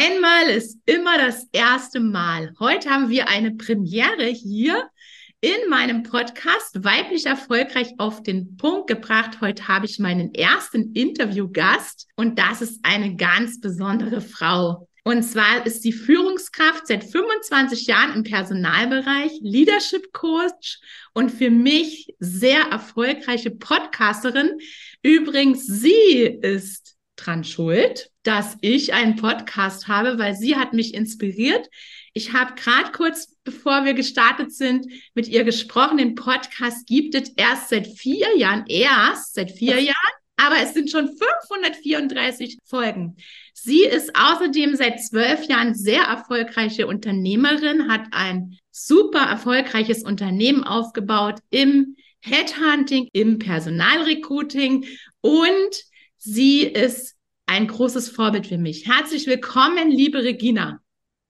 Einmal ist immer das erste Mal. Heute haben wir eine Premiere hier in meinem Podcast Weiblich Erfolgreich auf den Punkt gebracht. Heute habe ich meinen ersten Interviewgast und das ist eine ganz besondere Frau. Und zwar ist sie Führungskraft seit 25 Jahren im Personalbereich, Leadership Coach und für mich sehr erfolgreiche Podcasterin. Übrigens, sie ist dran schuld, dass ich einen Podcast habe, weil sie hat mich inspiriert. Ich habe gerade kurz bevor wir gestartet sind mit ihr gesprochen. Den Podcast gibt es erst seit vier Jahren, erst seit vier Jahren, aber es sind schon 534 Folgen. Sie ist außerdem seit zwölf Jahren sehr erfolgreiche Unternehmerin, hat ein super erfolgreiches Unternehmen aufgebaut im Headhunting, im Personalrecruiting und Sie ist ein großes Vorbild für mich. Herzlich willkommen, liebe Regina.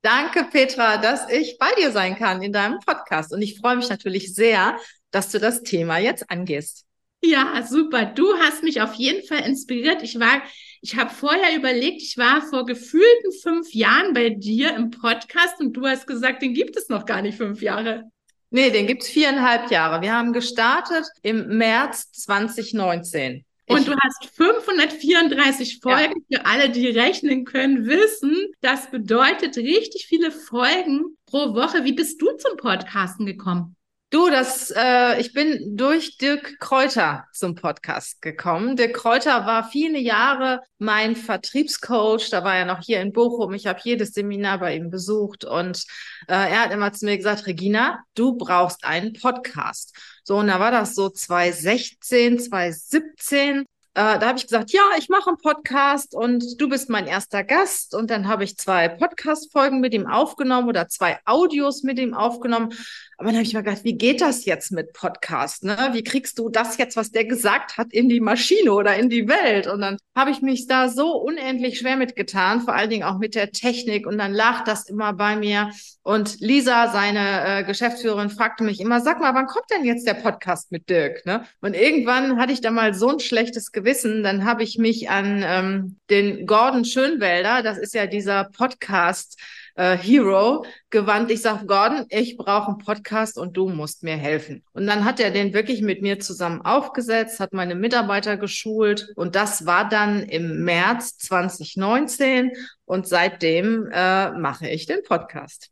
Danke, Petra, dass ich bei dir sein kann in deinem Podcast. Und ich freue mich natürlich sehr, dass du das Thema jetzt angehst. Ja, super. Du hast mich auf jeden Fall inspiriert. Ich war, ich habe vorher überlegt, ich war vor gefühlten fünf Jahren bei dir im Podcast und du hast gesagt, den gibt es noch gar nicht fünf Jahre. Nee, den gibt es viereinhalb Jahre. Wir haben gestartet im März 2019. Und du hast 534 Folgen ja. für alle, die rechnen können, wissen. Das bedeutet richtig viele Folgen pro Woche. Wie bist du zum Podcasten gekommen? Du, das, äh, ich bin durch Dirk Kräuter zum Podcast gekommen. Dirk Kräuter war viele Jahre mein Vertriebscoach. Da war er noch hier in Bochum. Ich habe jedes Seminar bei ihm besucht und äh, er hat immer zu mir gesagt, Regina, du brauchst einen Podcast. So, und da war das so 2016, 2017. Äh, da habe ich gesagt, ja, ich mache einen Podcast und du bist mein erster Gast. Und dann habe ich zwei Podcast-Folgen mit ihm aufgenommen oder zwei Audios mit ihm aufgenommen. Aber dann habe ich mir gedacht, wie geht das jetzt mit Podcast? Ne? Wie kriegst du das jetzt, was der gesagt hat, in die Maschine oder in die Welt? Und dann habe ich mich da so unendlich schwer mitgetan, vor allen Dingen auch mit der Technik. Und dann lag das immer bei mir. Und Lisa, seine äh, Geschäftsführerin, fragte mich immer, sag mal, wann kommt denn jetzt der Podcast mit Dirk? Ne? Und irgendwann hatte ich da mal so ein schlechtes Gewissen. Dann habe ich mich an ähm, den Gordon Schönwälder, das ist ja dieser Podcast, äh, Hero gewandt. Ich sage, Gordon, ich brauche einen Podcast und du musst mir helfen. Und dann hat er den wirklich mit mir zusammen aufgesetzt, hat meine Mitarbeiter geschult und das war dann im März 2019 und seitdem äh, mache ich den Podcast.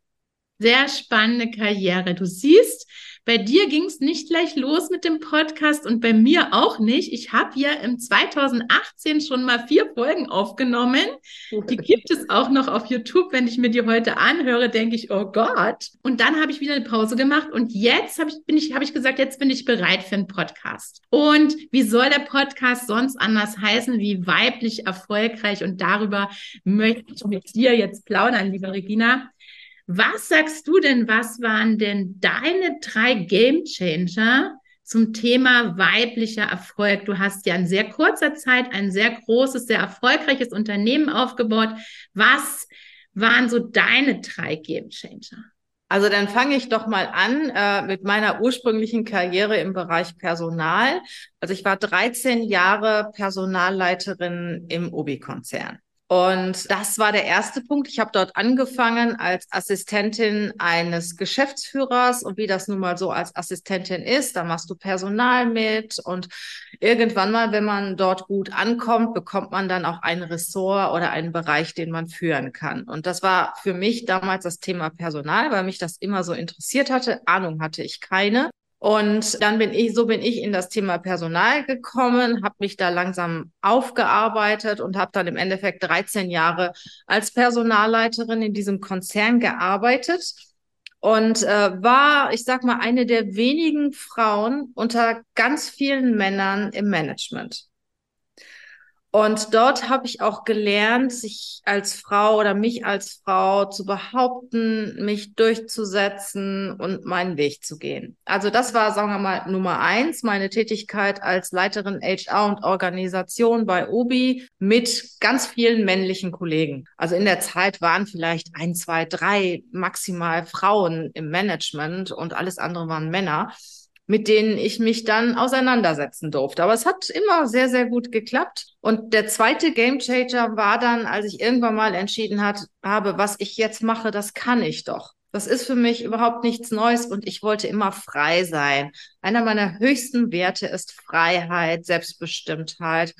Sehr spannende Karriere. Du siehst, bei dir ging es nicht gleich los mit dem Podcast und bei mir auch nicht. Ich habe ja im 2018 schon mal vier Folgen aufgenommen. Die gibt es auch noch auf YouTube. Wenn ich mir die heute anhöre, denke ich, oh Gott. Und dann habe ich wieder eine Pause gemacht und jetzt habe ich, bin ich, habe ich gesagt, jetzt bin ich bereit für einen Podcast. Und wie soll der Podcast sonst anders heißen wie weiblich erfolgreich? Und darüber möchte ich mit dir jetzt plaudern, liebe Regina. Was sagst du denn, was waren denn deine drei Game Changer zum Thema weiblicher Erfolg? Du hast ja in sehr kurzer Zeit ein sehr großes, sehr erfolgreiches Unternehmen aufgebaut. Was waren so deine drei Game Changer? Also dann fange ich doch mal an äh, mit meiner ursprünglichen Karriere im Bereich Personal. Also ich war 13 Jahre Personalleiterin im Obi-Konzern. Und das war der erste Punkt. Ich habe dort angefangen als Assistentin eines Geschäftsführers und wie das nun mal so als Assistentin ist, da machst du Personal mit und irgendwann mal, wenn man dort gut ankommt, bekommt man dann auch ein Ressort oder einen Bereich, den man führen kann. Und das war für mich damals das Thema Personal, weil mich das immer so interessiert hatte. Ahnung hatte ich keine. Und dann bin ich, so bin ich in das Thema Personal gekommen, habe mich da langsam aufgearbeitet und habe dann im Endeffekt 13 Jahre als Personalleiterin in diesem Konzern gearbeitet und äh, war, ich sag mal, eine der wenigen Frauen unter ganz vielen Männern im Management. Und dort habe ich auch gelernt, sich als Frau oder mich als Frau zu behaupten, mich durchzusetzen und meinen Weg zu gehen. Also das war, sagen wir mal, Nummer eins, meine Tätigkeit als Leiterin HR und Organisation bei Obi mit ganz vielen männlichen Kollegen. Also in der Zeit waren vielleicht ein, zwei, drei maximal Frauen im Management und alles andere waren Männer mit denen ich mich dann auseinandersetzen durfte. Aber es hat immer sehr, sehr gut geklappt. Und der zweite Gamechanger war dann, als ich irgendwann mal entschieden hat, habe, was ich jetzt mache, das kann ich doch. Das ist für mich überhaupt nichts Neues und ich wollte immer frei sein. Einer meiner höchsten Werte ist Freiheit, Selbstbestimmtheit.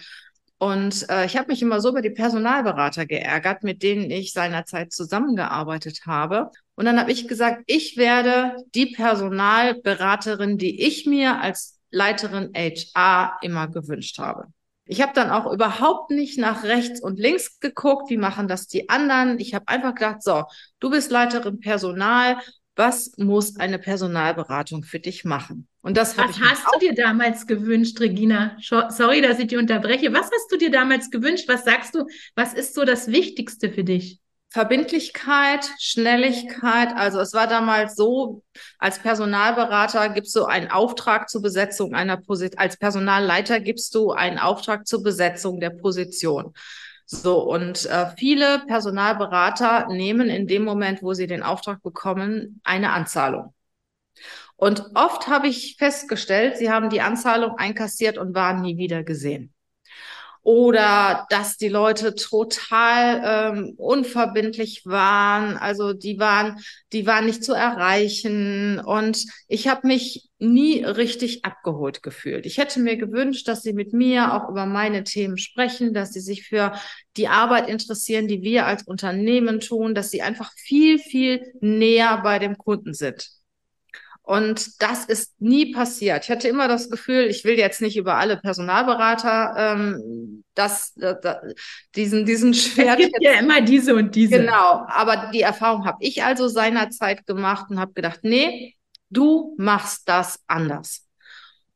Und äh, ich habe mich immer so über die Personalberater geärgert, mit denen ich seinerzeit zusammengearbeitet habe. Und dann habe ich gesagt, ich werde die Personalberaterin, die ich mir als Leiterin HR immer gewünscht habe. Ich habe dann auch überhaupt nicht nach rechts und links geguckt, wie machen das die anderen. Ich habe einfach gedacht, so, du bist Leiterin Personal, was muss eine Personalberatung für dich machen? Und das Was hast du dir damals gewünscht, Regina? Sorry, dass ich dich unterbreche. Was hast du dir damals gewünscht? Was sagst du? Was ist so das Wichtigste für dich? Verbindlichkeit, Schnelligkeit. Also es war damals so, als Personalberater gibst du einen Auftrag zur Besetzung einer Position, als Personalleiter gibst du einen Auftrag zur Besetzung der Position. So, und äh, viele Personalberater nehmen in dem Moment, wo sie den Auftrag bekommen, eine Anzahlung. Und oft habe ich festgestellt, sie haben die Anzahlung einkassiert und waren nie wieder gesehen oder dass die Leute total ähm, unverbindlich waren. Also die waren, die waren nicht zu erreichen und ich habe mich nie richtig abgeholt gefühlt. Ich hätte mir gewünscht, dass sie mit mir auch über meine Themen sprechen, dass sie sich für die Arbeit interessieren, die wir als Unternehmen tun, dass sie einfach viel, viel näher bei dem Kunden sind. Und das ist nie passiert. Ich hatte immer das Gefühl, ich will jetzt nicht über alle Personalberater ähm, das, das, das diesen diesen Schwert. Es gibt ja immer diese und diese. Genau, aber die Erfahrung habe ich also seinerzeit gemacht und habe gedacht, nee, du machst das anders.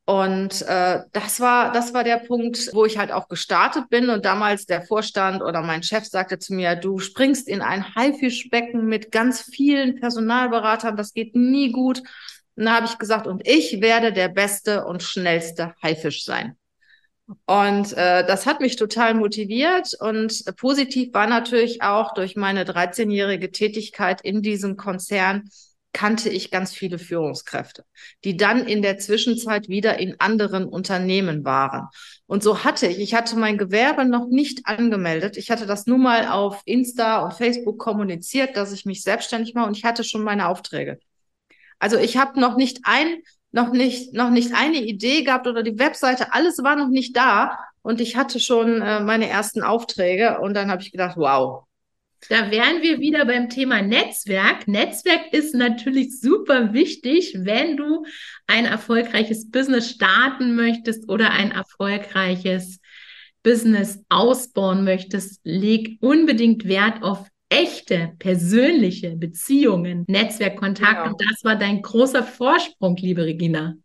Und äh, das war das war der Punkt, wo ich halt auch gestartet bin und damals der Vorstand oder mein Chef sagte zu mir, du springst in ein Haifischbecken mit ganz vielen Personalberatern, das geht nie gut. Und da habe ich gesagt, und ich werde der beste und schnellste Haifisch sein. Und äh, das hat mich total motiviert und positiv war natürlich auch durch meine 13-jährige Tätigkeit in diesem Konzern kannte ich ganz viele Führungskräfte, die dann in der Zwischenzeit wieder in anderen Unternehmen waren. Und so hatte ich, ich hatte mein Gewerbe noch nicht angemeldet. Ich hatte das nur mal auf Insta und Facebook kommuniziert, dass ich mich selbstständig mache und ich hatte schon meine Aufträge. Also ich habe noch nicht ein, noch nicht, noch nicht eine Idee gehabt oder die Webseite, alles war noch nicht da und ich hatte schon äh, meine ersten Aufträge und dann habe ich gedacht, wow. Da wären wir wieder beim Thema Netzwerk. Netzwerk ist natürlich super wichtig, wenn du ein erfolgreiches Business starten möchtest oder ein erfolgreiches Business ausbauen möchtest. Leg unbedingt Wert auf echte, persönliche Beziehungen, Netzwerkkontakt. Genau. Und das war dein großer Vorsprung, liebe Regina.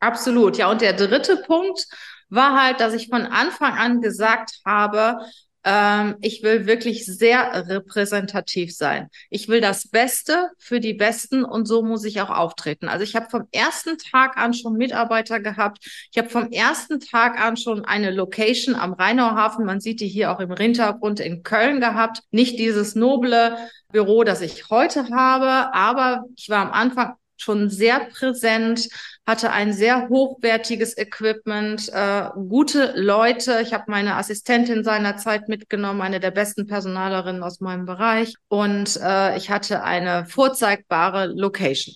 Absolut. Ja, und der dritte Punkt war halt, dass ich von Anfang an gesagt habe, ähm, ich will wirklich sehr repräsentativ sein. Ich will das Beste für die Besten und so muss ich auch auftreten. Also ich habe vom ersten Tag an schon Mitarbeiter gehabt. Ich habe vom ersten Tag an schon eine Location am Rheinauhafen, man sieht die hier auch im Hintergrund in Köln gehabt. Nicht dieses noble Büro, das ich heute habe, aber ich war am Anfang schon sehr präsent, hatte ein sehr hochwertiges Equipment, äh, gute Leute. Ich habe meine Assistentin seinerzeit mitgenommen, eine der besten Personalerinnen aus meinem Bereich. Und äh, ich hatte eine vorzeigbare Location.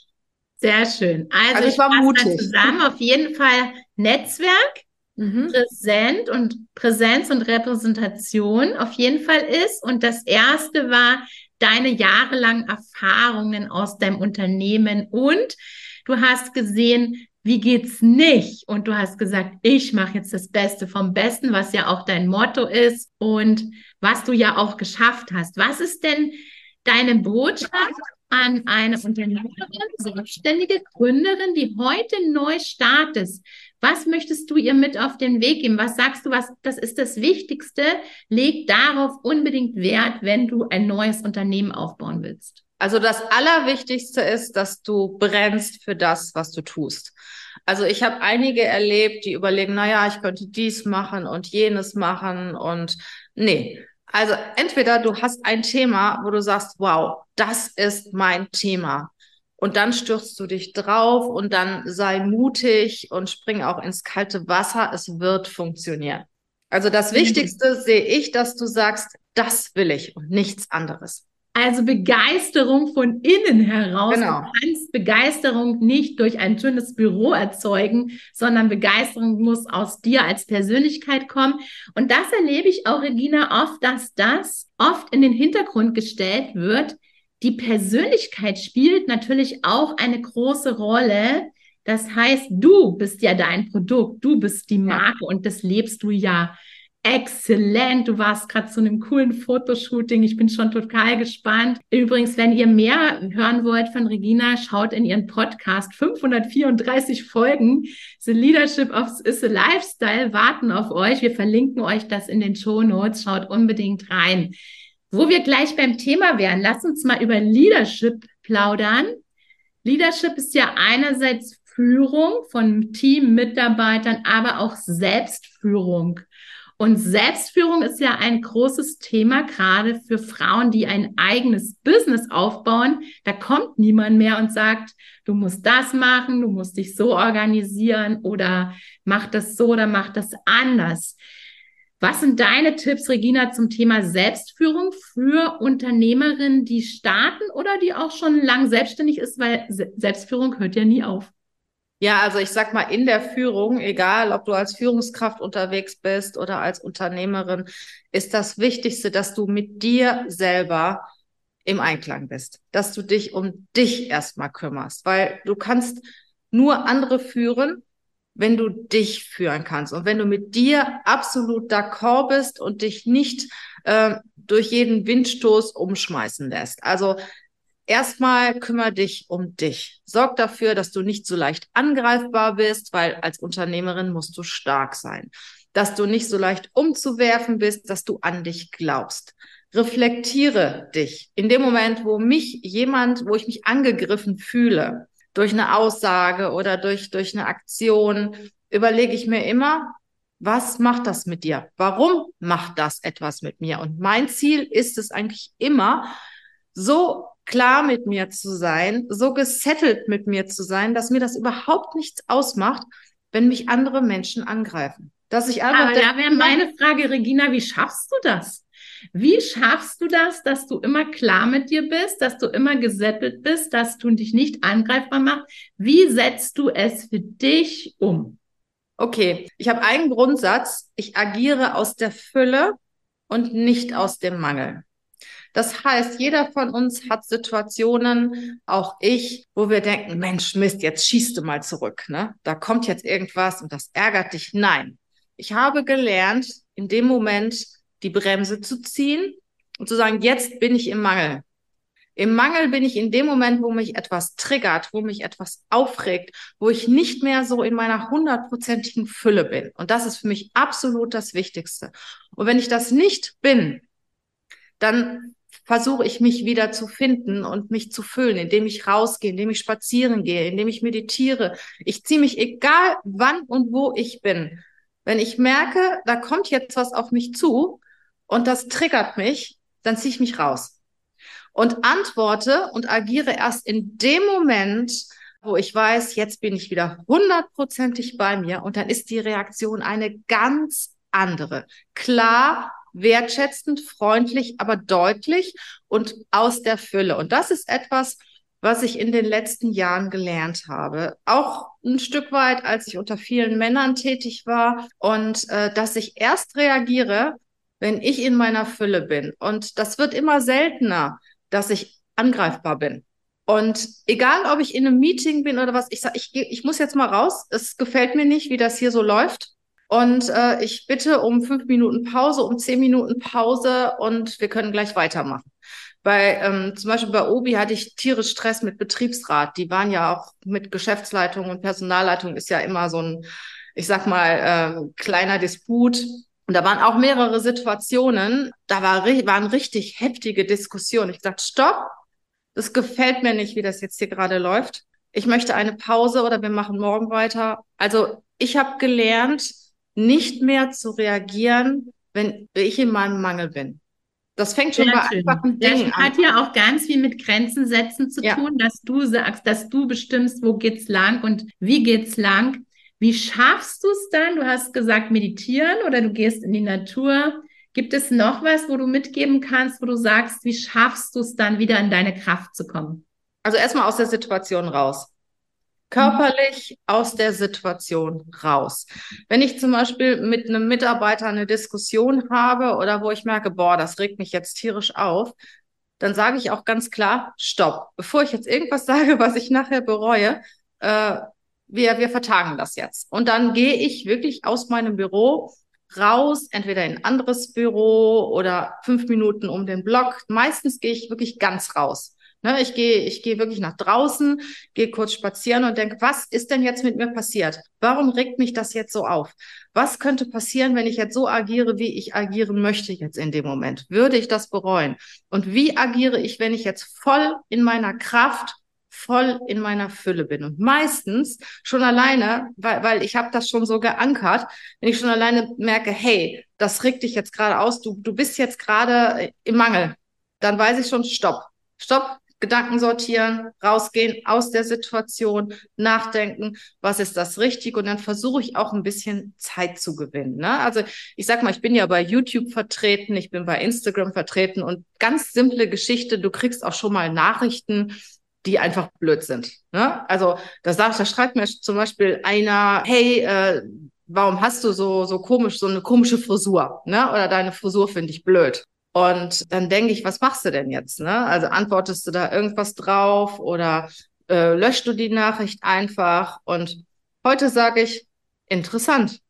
Sehr schön. Also, also ich, war mutig. Zusammen auf jeden Fall Netzwerk, mhm. präsent und Präsenz und Repräsentation auf jeden Fall ist. Und das erste war deine jahrelangen Erfahrungen aus deinem Unternehmen und du hast gesehen, wie geht's nicht? Und du hast gesagt, ich mache jetzt das Beste vom Besten, was ja auch dein Motto ist und was du ja auch geschafft hast. Was ist denn deine Botschaft an eine Unternehmerin, selbstständige Gründerin, die heute neu startet? Was möchtest du ihr mit auf den Weg geben? Was sagst du, was, das ist das Wichtigste? Leg darauf unbedingt Wert, wenn du ein neues Unternehmen aufbauen willst. Also das Allerwichtigste ist, dass du brennst für das, was du tust. Also ich habe einige erlebt, die überlegen, na ja, ich könnte dies machen und jenes machen und nee. Also entweder du hast ein Thema, wo du sagst, wow, das ist mein Thema. Und dann stürzt du dich drauf und dann sei mutig und spring auch ins kalte Wasser. Es wird funktionieren. Also das mhm. Wichtigste sehe ich, dass du sagst, das will ich und nichts anderes. Also Begeisterung von innen heraus. Genau. Du kannst Begeisterung nicht durch ein schönes Büro erzeugen, sondern Begeisterung muss aus dir als Persönlichkeit kommen. Und das erlebe ich auch, Regina, oft, dass das oft in den Hintergrund gestellt wird. Die Persönlichkeit spielt natürlich auch eine große Rolle. Das heißt, du bist ja dein Produkt, du bist die Marke ja. und das lebst du ja Exzellent, du warst gerade zu einem coolen Fotoshooting. Ich bin schon total gespannt. Übrigens, wenn ihr mehr hören wollt von Regina, schaut in ihren Podcast. 534 Folgen. The Leadership of is a Lifestyle warten auf euch. Wir verlinken euch das in den Show Notes. Schaut unbedingt rein. Wo wir gleich beim Thema wären, lass uns mal über Leadership plaudern. Leadership ist ja einerseits Führung von Team, Mitarbeitern, aber auch Selbstführung. Und Selbstführung ist ja ein großes Thema, gerade für Frauen, die ein eigenes Business aufbauen. Da kommt niemand mehr und sagt, du musst das machen, du musst dich so organisieren oder mach das so oder mach das anders. Was sind deine Tipps, Regina, zum Thema Selbstführung für Unternehmerinnen, die starten oder die auch schon lang selbstständig ist, weil Selbstführung hört ja nie auf? Ja, also ich sag mal, in der Führung, egal ob du als Führungskraft unterwegs bist oder als Unternehmerin, ist das Wichtigste, dass du mit dir selber im Einklang bist, dass du dich um dich erstmal kümmerst, weil du kannst nur andere führen, wenn du dich führen kannst und wenn du mit dir absolut d'accord bist und dich nicht äh, durch jeden Windstoß umschmeißen lässt. Also Erstmal kümmere dich um dich. Sorg dafür, dass du nicht so leicht angreifbar bist, weil als Unternehmerin musst du stark sein. Dass du nicht so leicht umzuwerfen bist, dass du an dich glaubst. Reflektiere dich. In dem Moment, wo mich jemand, wo ich mich angegriffen fühle, durch eine Aussage oder durch, durch eine Aktion, überlege ich mir immer, was macht das mit dir? Warum macht das etwas mit mir? Und mein Ziel ist es eigentlich immer, so klar mit mir zu sein, so gesettelt mit mir zu sein, dass mir das überhaupt nichts ausmacht, wenn mich andere Menschen angreifen. Dass ich einfach. Aber da wäre meine Frage, Regina, wie schaffst du das? Wie schaffst du das, dass du immer klar mit dir bist, dass du immer gesettelt bist, dass du dich nicht angreifbar machst? Wie setzt du es für dich um? Okay, ich habe einen Grundsatz. Ich agiere aus der Fülle und nicht aus dem Mangel. Das heißt, jeder von uns hat Situationen, auch ich, wo wir denken, Mensch, Mist, jetzt schießt du mal zurück. Ne? Da kommt jetzt irgendwas und das ärgert dich. Nein, ich habe gelernt, in dem Moment die Bremse zu ziehen und zu sagen, jetzt bin ich im Mangel. Im Mangel bin ich in dem Moment, wo mich etwas triggert, wo mich etwas aufregt, wo ich nicht mehr so in meiner hundertprozentigen Fülle bin. Und das ist für mich absolut das Wichtigste. Und wenn ich das nicht bin, dann versuche ich mich wieder zu finden und mich zu füllen, indem ich rausgehe, indem ich spazieren gehe, indem ich meditiere. Ich ziehe mich egal wann und wo ich bin. Wenn ich merke, da kommt jetzt was auf mich zu und das triggert mich, dann ziehe ich mich raus und antworte und agiere erst in dem Moment, wo ich weiß, jetzt bin ich wieder hundertprozentig bei mir und dann ist die Reaktion eine ganz andere. Klar, wertschätzend, freundlich, aber deutlich und aus der Fülle. Und das ist etwas, was ich in den letzten Jahren gelernt habe. Auch ein Stück weit, als ich unter vielen Männern tätig war und äh, dass ich erst reagiere, wenn ich in meiner Fülle bin. Und das wird immer seltener, dass ich angreifbar bin. Und egal, ob ich in einem Meeting bin oder was, ich sage, ich, ich muss jetzt mal raus. Es gefällt mir nicht, wie das hier so läuft. Und äh, ich bitte um fünf Minuten Pause, um zehn Minuten Pause und wir können gleich weitermachen. Bei ähm, zum Beispiel bei Obi hatte ich tierisch Stress mit Betriebsrat. Die waren ja auch mit Geschäftsleitung und Personalleitung ist ja immer so ein ich sag mal, äh, kleiner Disput. Und da waren auch mehrere Situationen, da war, waren richtig heftige Diskussionen. Ich sagte, stopp, das gefällt mir nicht, wie das jetzt hier gerade läuft. Ich möchte eine Pause oder wir machen morgen weiter. Also ich habe gelernt, nicht mehr zu reagieren, wenn ich in meinem Mangel bin. Das fängt schon Sehr bei schön. einfachen Dingen an. Hat ja auch ganz viel mit Grenzen setzen zu ja. tun, dass du sagst, dass du bestimmst, wo geht's lang und wie geht's lang. Wie schaffst du es dann? Du hast gesagt, meditieren oder du gehst in die Natur. Gibt es noch was, wo du mitgeben kannst, wo du sagst, wie schaffst du es dann wieder in deine Kraft zu kommen? Also erstmal aus der Situation raus körperlich aus der Situation raus. Wenn ich zum Beispiel mit einem Mitarbeiter eine Diskussion habe oder wo ich merke, boah, das regt mich jetzt tierisch auf, dann sage ich auch ganz klar, stopp. Bevor ich jetzt irgendwas sage, was ich nachher bereue, äh, wir, wir vertagen das jetzt. Und dann gehe ich wirklich aus meinem Büro raus, entweder in ein anderes Büro oder fünf Minuten um den Block. Meistens gehe ich wirklich ganz raus. Ne, ich gehe, ich gehe wirklich nach draußen, gehe kurz spazieren und denke, was ist denn jetzt mit mir passiert? Warum regt mich das jetzt so auf? Was könnte passieren, wenn ich jetzt so agiere, wie ich agieren möchte jetzt in dem Moment? Würde ich das bereuen? Und wie agiere ich, wenn ich jetzt voll in meiner Kraft voll in meiner Fülle bin. Und meistens schon alleine, weil, weil ich habe das schon so geankert, wenn ich schon alleine merke, hey, das regt dich jetzt gerade aus, du, du bist jetzt gerade im Mangel, dann weiß ich schon, stopp, stopp, Gedanken sortieren, rausgehen aus der Situation, nachdenken, was ist das richtig und dann versuche ich auch ein bisschen Zeit zu gewinnen. Ne? Also ich sag mal, ich bin ja bei YouTube vertreten, ich bin bei Instagram vertreten und ganz simple Geschichte, du kriegst auch schon mal Nachrichten, die einfach blöd sind. Ne? Also da sagt, da schreibt mir zum Beispiel einer, hey, äh, warum hast du so so komisch so eine komische Frisur? Ne? Oder deine Frisur finde ich blöd. Und dann denke ich, was machst du denn jetzt? Ne? Also antwortest du da irgendwas drauf oder äh, löscht du die Nachricht einfach? Und heute sage ich, interessant.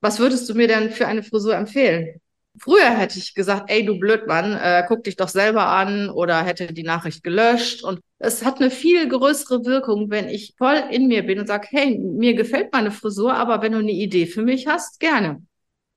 Was würdest du mir denn für eine Frisur empfehlen? Früher hätte ich gesagt, ey, du Blödmann, äh, guck dich doch selber an oder hätte die Nachricht gelöscht. Und es hat eine viel größere Wirkung, wenn ich voll in mir bin und sage, hey, mir gefällt meine Frisur, aber wenn du eine Idee für mich hast, gerne.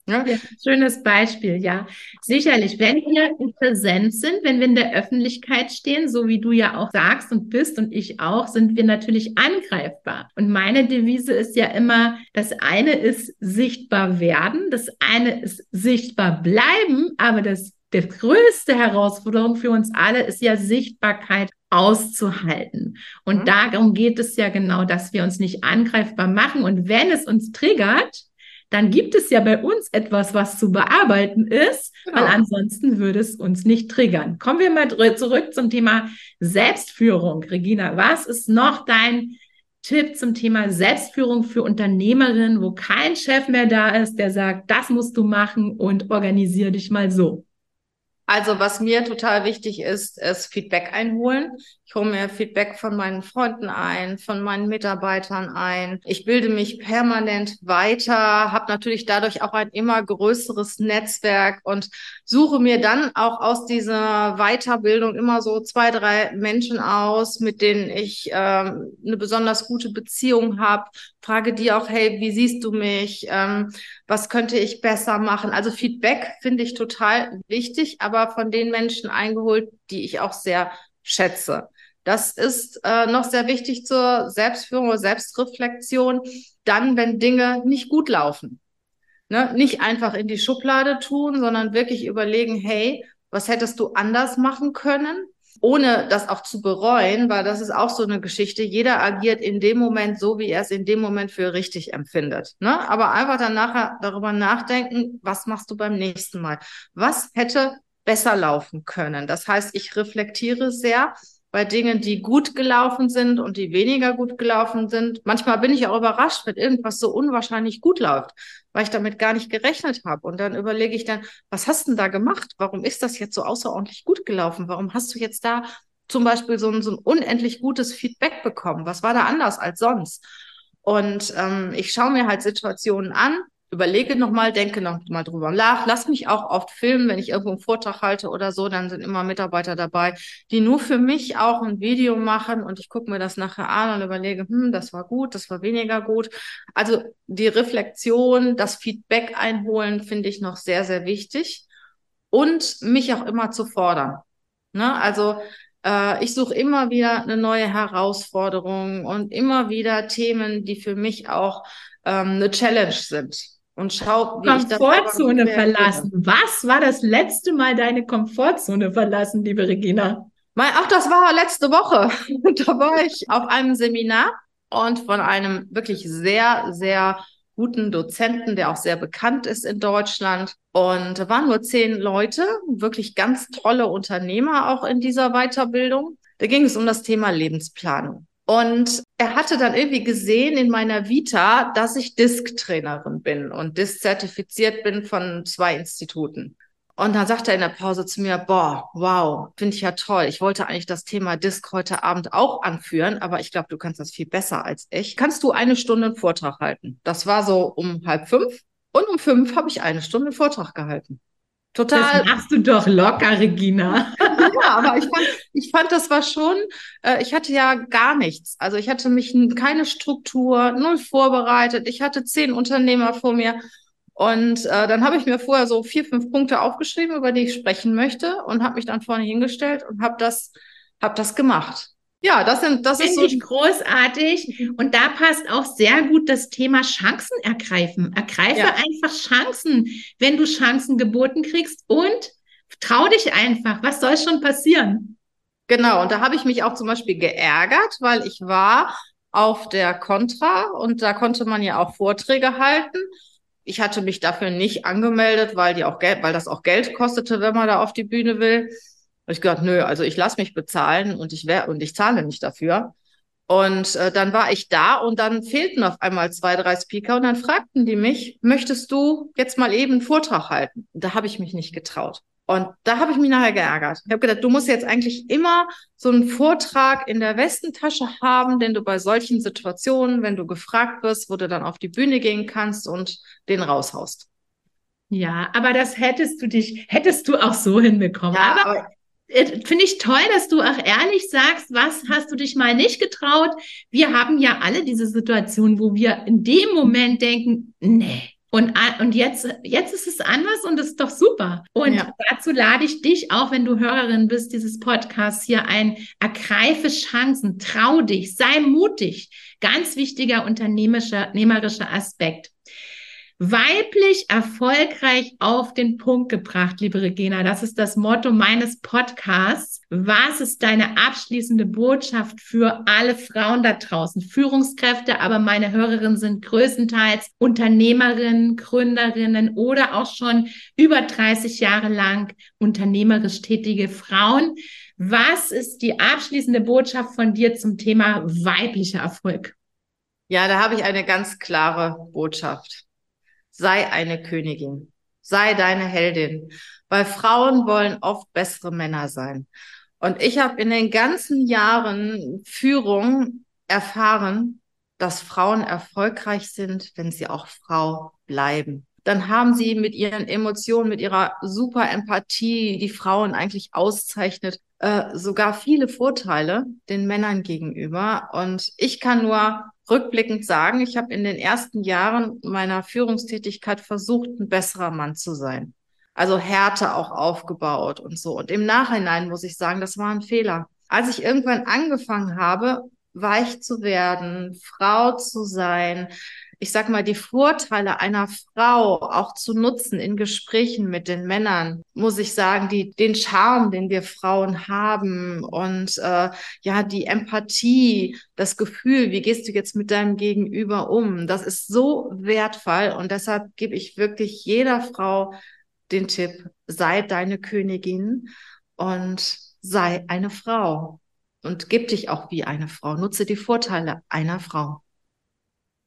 Ja, schönes Beispiel, ja. Sicherlich, wenn wir präsent sind, wenn wir in der Öffentlichkeit stehen, so wie du ja auch sagst und bist und ich auch, sind wir natürlich angreifbar. Und meine Devise ist ja immer, das eine ist sichtbar werden, das eine ist sichtbar bleiben, aber das die größte Herausforderung für uns alle ist ja Sichtbarkeit auszuhalten. Und mhm. darum geht es ja genau, dass wir uns nicht angreifbar machen. Und wenn es uns triggert, dann gibt es ja bei uns etwas, was zu bearbeiten ist, genau. weil ansonsten würde es uns nicht triggern. Kommen wir mal zurück zum Thema Selbstführung. Regina, was ist noch dein Tipp zum Thema Selbstführung für Unternehmerinnen, wo kein Chef mehr da ist, der sagt, das musst du machen und organisiere dich mal so? Also was mir total wichtig ist, ist Feedback einholen. Ich hole mir Feedback von meinen Freunden ein, von meinen Mitarbeitern ein. Ich bilde mich permanent weiter, habe natürlich dadurch auch ein immer größeres Netzwerk und suche mir dann auch aus dieser Weiterbildung immer so zwei, drei Menschen aus, mit denen ich ähm, eine besonders gute Beziehung habe. Frage die auch, hey, wie siehst du mich? Ähm, was könnte ich besser machen? Also Feedback finde ich total wichtig, aber von den Menschen eingeholt, die ich auch sehr schätze. Das ist äh, noch sehr wichtig zur Selbstführung oder Selbstreflexion. Dann, wenn Dinge nicht gut laufen. Ne? Nicht einfach in die Schublade tun, sondern wirklich überlegen, hey, was hättest du anders machen können? Ohne das auch zu bereuen, weil das ist auch so eine Geschichte. Jeder agiert in dem Moment so, wie er es in dem Moment für richtig empfindet. Ne? Aber einfach dann nachher darüber nachdenken, was machst du beim nächsten Mal? Was hätte besser laufen können? Das heißt, ich reflektiere sehr bei Dingen, die gut gelaufen sind und die weniger gut gelaufen sind. Manchmal bin ich auch überrascht, wenn irgendwas so unwahrscheinlich gut läuft, weil ich damit gar nicht gerechnet habe. Und dann überlege ich dann, was hast du denn da gemacht? Warum ist das jetzt so außerordentlich gut gelaufen? Warum hast du jetzt da zum Beispiel so ein, so ein unendlich gutes Feedback bekommen? Was war da anders als sonst? Und ähm, ich schaue mir halt Situationen an überlege nochmal, denke nochmal drüber nach, lass mich auch oft filmen, wenn ich irgendwo einen Vortrag halte oder so, dann sind immer Mitarbeiter dabei, die nur für mich auch ein Video machen und ich gucke mir das nachher an und überlege, hm, das war gut, das war weniger gut. Also die Reflexion, das Feedback einholen finde ich noch sehr, sehr wichtig und mich auch immer zu fordern. Ne? Also äh, ich suche immer wieder eine neue Herausforderung und immer wieder Themen, die für mich auch ähm, eine Challenge sind. Und schau, wie Komfortzone verlassen. Was war das letzte Mal deine Komfortzone verlassen, liebe Regina? Ach, das war letzte Woche. da war ich auf einem Seminar und von einem wirklich sehr, sehr guten Dozenten, der auch sehr bekannt ist in Deutschland. Und da waren nur zehn Leute, wirklich ganz tolle Unternehmer auch in dieser Weiterbildung. Da ging es um das Thema Lebensplanung. Und er hatte dann irgendwie gesehen in meiner Vita, dass ich Disk-Trainerin bin und Disk-zertifiziert bin von zwei Instituten. Und dann sagte er in der Pause zu mir, boah, wow, finde ich ja toll. Ich wollte eigentlich das Thema Disk heute Abend auch anführen, aber ich glaube, du kannst das viel besser als ich. Kannst du eine Stunde einen Vortrag halten? Das war so um halb fünf. Und um fünf habe ich eine Stunde einen Vortrag gehalten. Total. Das machst du doch locker, Regina. ja, aber ich fand, ich fand, das war schon, äh, ich hatte ja gar nichts. Also ich hatte mich keine Struktur, null vorbereitet. Ich hatte zehn Unternehmer vor mir und äh, dann habe ich mir vorher so vier, fünf Punkte aufgeschrieben, über die ich sprechen möchte und habe mich dann vorne hingestellt und habe das, hab das gemacht. Ja, das sind, das ist so ich großartig. Mhm. Und da passt auch sehr gut das Thema Chancen ergreifen. Ergreife ja. einfach Chancen, wenn du Chancen geboten kriegst und trau dich einfach. Was soll schon passieren? Genau. Und da habe ich mich auch zum Beispiel geärgert, weil ich war auf der Contra und da konnte man ja auch Vorträge halten ich hatte mich dafür nicht angemeldet, weil die auch Geld, weil das auch Geld kostete, wenn man da auf die Bühne will. Und ich gesagt, nö, also ich lasse mich bezahlen und ich wär, und ich zahle nicht dafür. Und äh, dann war ich da und dann fehlten auf einmal zwei, drei Speaker und dann fragten die mich, möchtest du jetzt mal eben einen Vortrag halten? Da habe ich mich nicht getraut. Und da habe ich mich nachher geärgert. Ich habe gedacht, du musst jetzt eigentlich immer so einen Vortrag in der Westentasche haben, den du bei solchen Situationen, wenn du gefragt wirst, wo du dann auf die Bühne gehen kannst und den raushaust. Ja, aber das hättest du dich, hättest du auch so hinbekommen. Ja, aber, aber finde ich toll, dass du auch ehrlich sagst, was hast du dich mal nicht getraut? Wir haben ja alle diese Situation, wo wir in dem Moment denken, nee, und, und jetzt, jetzt ist es anders und das ist doch super. Und ja. dazu lade ich dich auch, wenn du Hörerin bist dieses Podcasts hier ein. Ergreife Chancen, trau dich, sei mutig. Ganz wichtiger unternehmerischer Aspekt weiblich erfolgreich auf den Punkt gebracht, liebe Regina. Das ist das Motto meines Podcasts. Was ist deine abschließende Botschaft für alle Frauen da draußen? Führungskräfte, aber meine Hörerinnen sind größtenteils Unternehmerinnen, Gründerinnen oder auch schon über 30 Jahre lang unternehmerisch tätige Frauen. Was ist die abschließende Botschaft von dir zum Thema weiblicher Erfolg? Ja, da habe ich eine ganz klare Botschaft sei eine Königin, sei deine Heldin, weil Frauen wollen oft bessere Männer sein. Und ich habe in den ganzen Jahren Führung erfahren, dass Frauen erfolgreich sind, wenn sie auch Frau bleiben. Dann haben sie mit ihren Emotionen, mit ihrer super Empathie, die Frauen eigentlich auszeichnet, äh, sogar viele Vorteile den Männern gegenüber. Und ich kann nur rückblickend sagen, ich habe in den ersten Jahren meiner Führungstätigkeit versucht, ein besserer Mann zu sein. Also Härte auch aufgebaut und so. Und im Nachhinein muss ich sagen, das war ein Fehler. Als ich irgendwann angefangen habe, weich zu werden, Frau zu sein, ich sag mal, die Vorteile einer Frau auch zu nutzen in Gesprächen mit den Männern, muss ich sagen, die, den Charme, den wir Frauen haben und äh, ja, die Empathie, das Gefühl, wie gehst du jetzt mit deinem Gegenüber um, das ist so wertvoll und deshalb gebe ich wirklich jeder Frau den Tipp, sei deine Königin und sei eine Frau und gib dich auch wie eine Frau. Nutze die Vorteile einer Frau.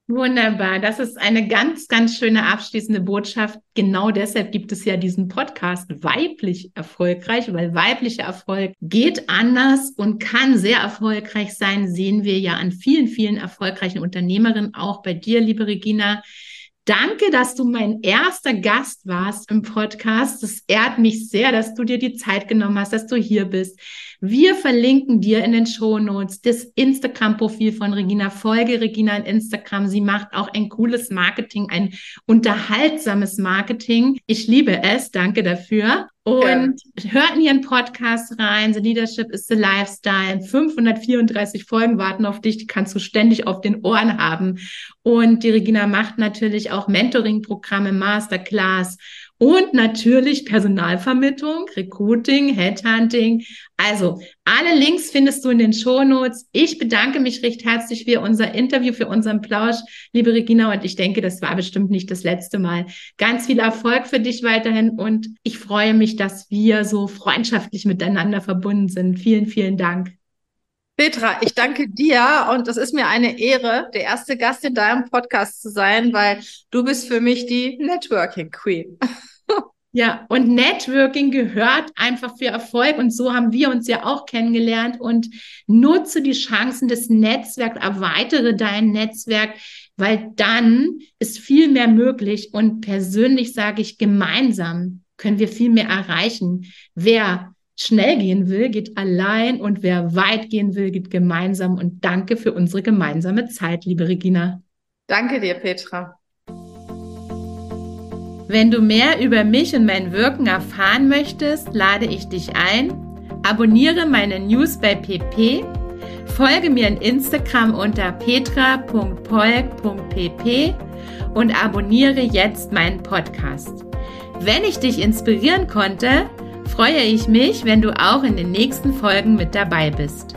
Wunderbar. Das ist eine ganz, ganz schöne abschließende Botschaft. Genau deshalb gibt es ja diesen Podcast weiblich erfolgreich, weil weiblicher Erfolg geht anders und kann sehr erfolgreich sein. Sehen wir ja an vielen, vielen erfolgreichen Unternehmerinnen, auch bei dir, liebe Regina. Danke, dass du mein erster Gast warst im Podcast. Es ehrt mich sehr, dass du dir die Zeit genommen hast, dass du hier bist. Wir verlinken dir in den Show Notes das Instagram-Profil von Regina. Folge Regina in Instagram. Sie macht auch ein cooles Marketing, ein unterhaltsames Marketing. Ich liebe es. Danke dafür. Und ja. hört in ihren Podcast rein. The Leadership is the Lifestyle. 534 Folgen warten auf dich. Die kannst du ständig auf den Ohren haben. Und die Regina macht natürlich auch Mentoring-Programme, Masterclass und natürlich Personalvermittlung, Recruiting, Headhunting. Also alle Links findest du in den Shownotes. Ich bedanke mich recht herzlich für unser Interview, für unseren Plausch, liebe Regina. Und ich denke, das war bestimmt nicht das letzte Mal. Ganz viel Erfolg für dich weiterhin. Und ich freue mich, dass wir so freundschaftlich miteinander verbunden sind. Vielen, vielen Dank. Petra, ich danke dir und es ist mir eine Ehre, der erste Gast in deinem Podcast zu sein, weil du bist für mich die Networking Queen. Ja, und Networking gehört einfach für Erfolg und so haben wir uns ja auch kennengelernt und nutze die Chancen des Netzwerks, erweitere dein Netzwerk, weil dann ist viel mehr möglich und persönlich sage ich, gemeinsam können wir viel mehr erreichen. Wer schnell gehen will, geht allein und wer weit gehen will, geht gemeinsam und danke für unsere gemeinsame Zeit, liebe Regina. Danke dir, Petra. Wenn du mehr über mich und mein Wirken erfahren möchtest, lade ich dich ein. Abonniere meine News bei PP. Folge mir in Instagram unter petra.polk.pp und abonniere jetzt meinen Podcast. Wenn ich dich inspirieren konnte, freue ich mich, wenn du auch in den nächsten Folgen mit dabei bist.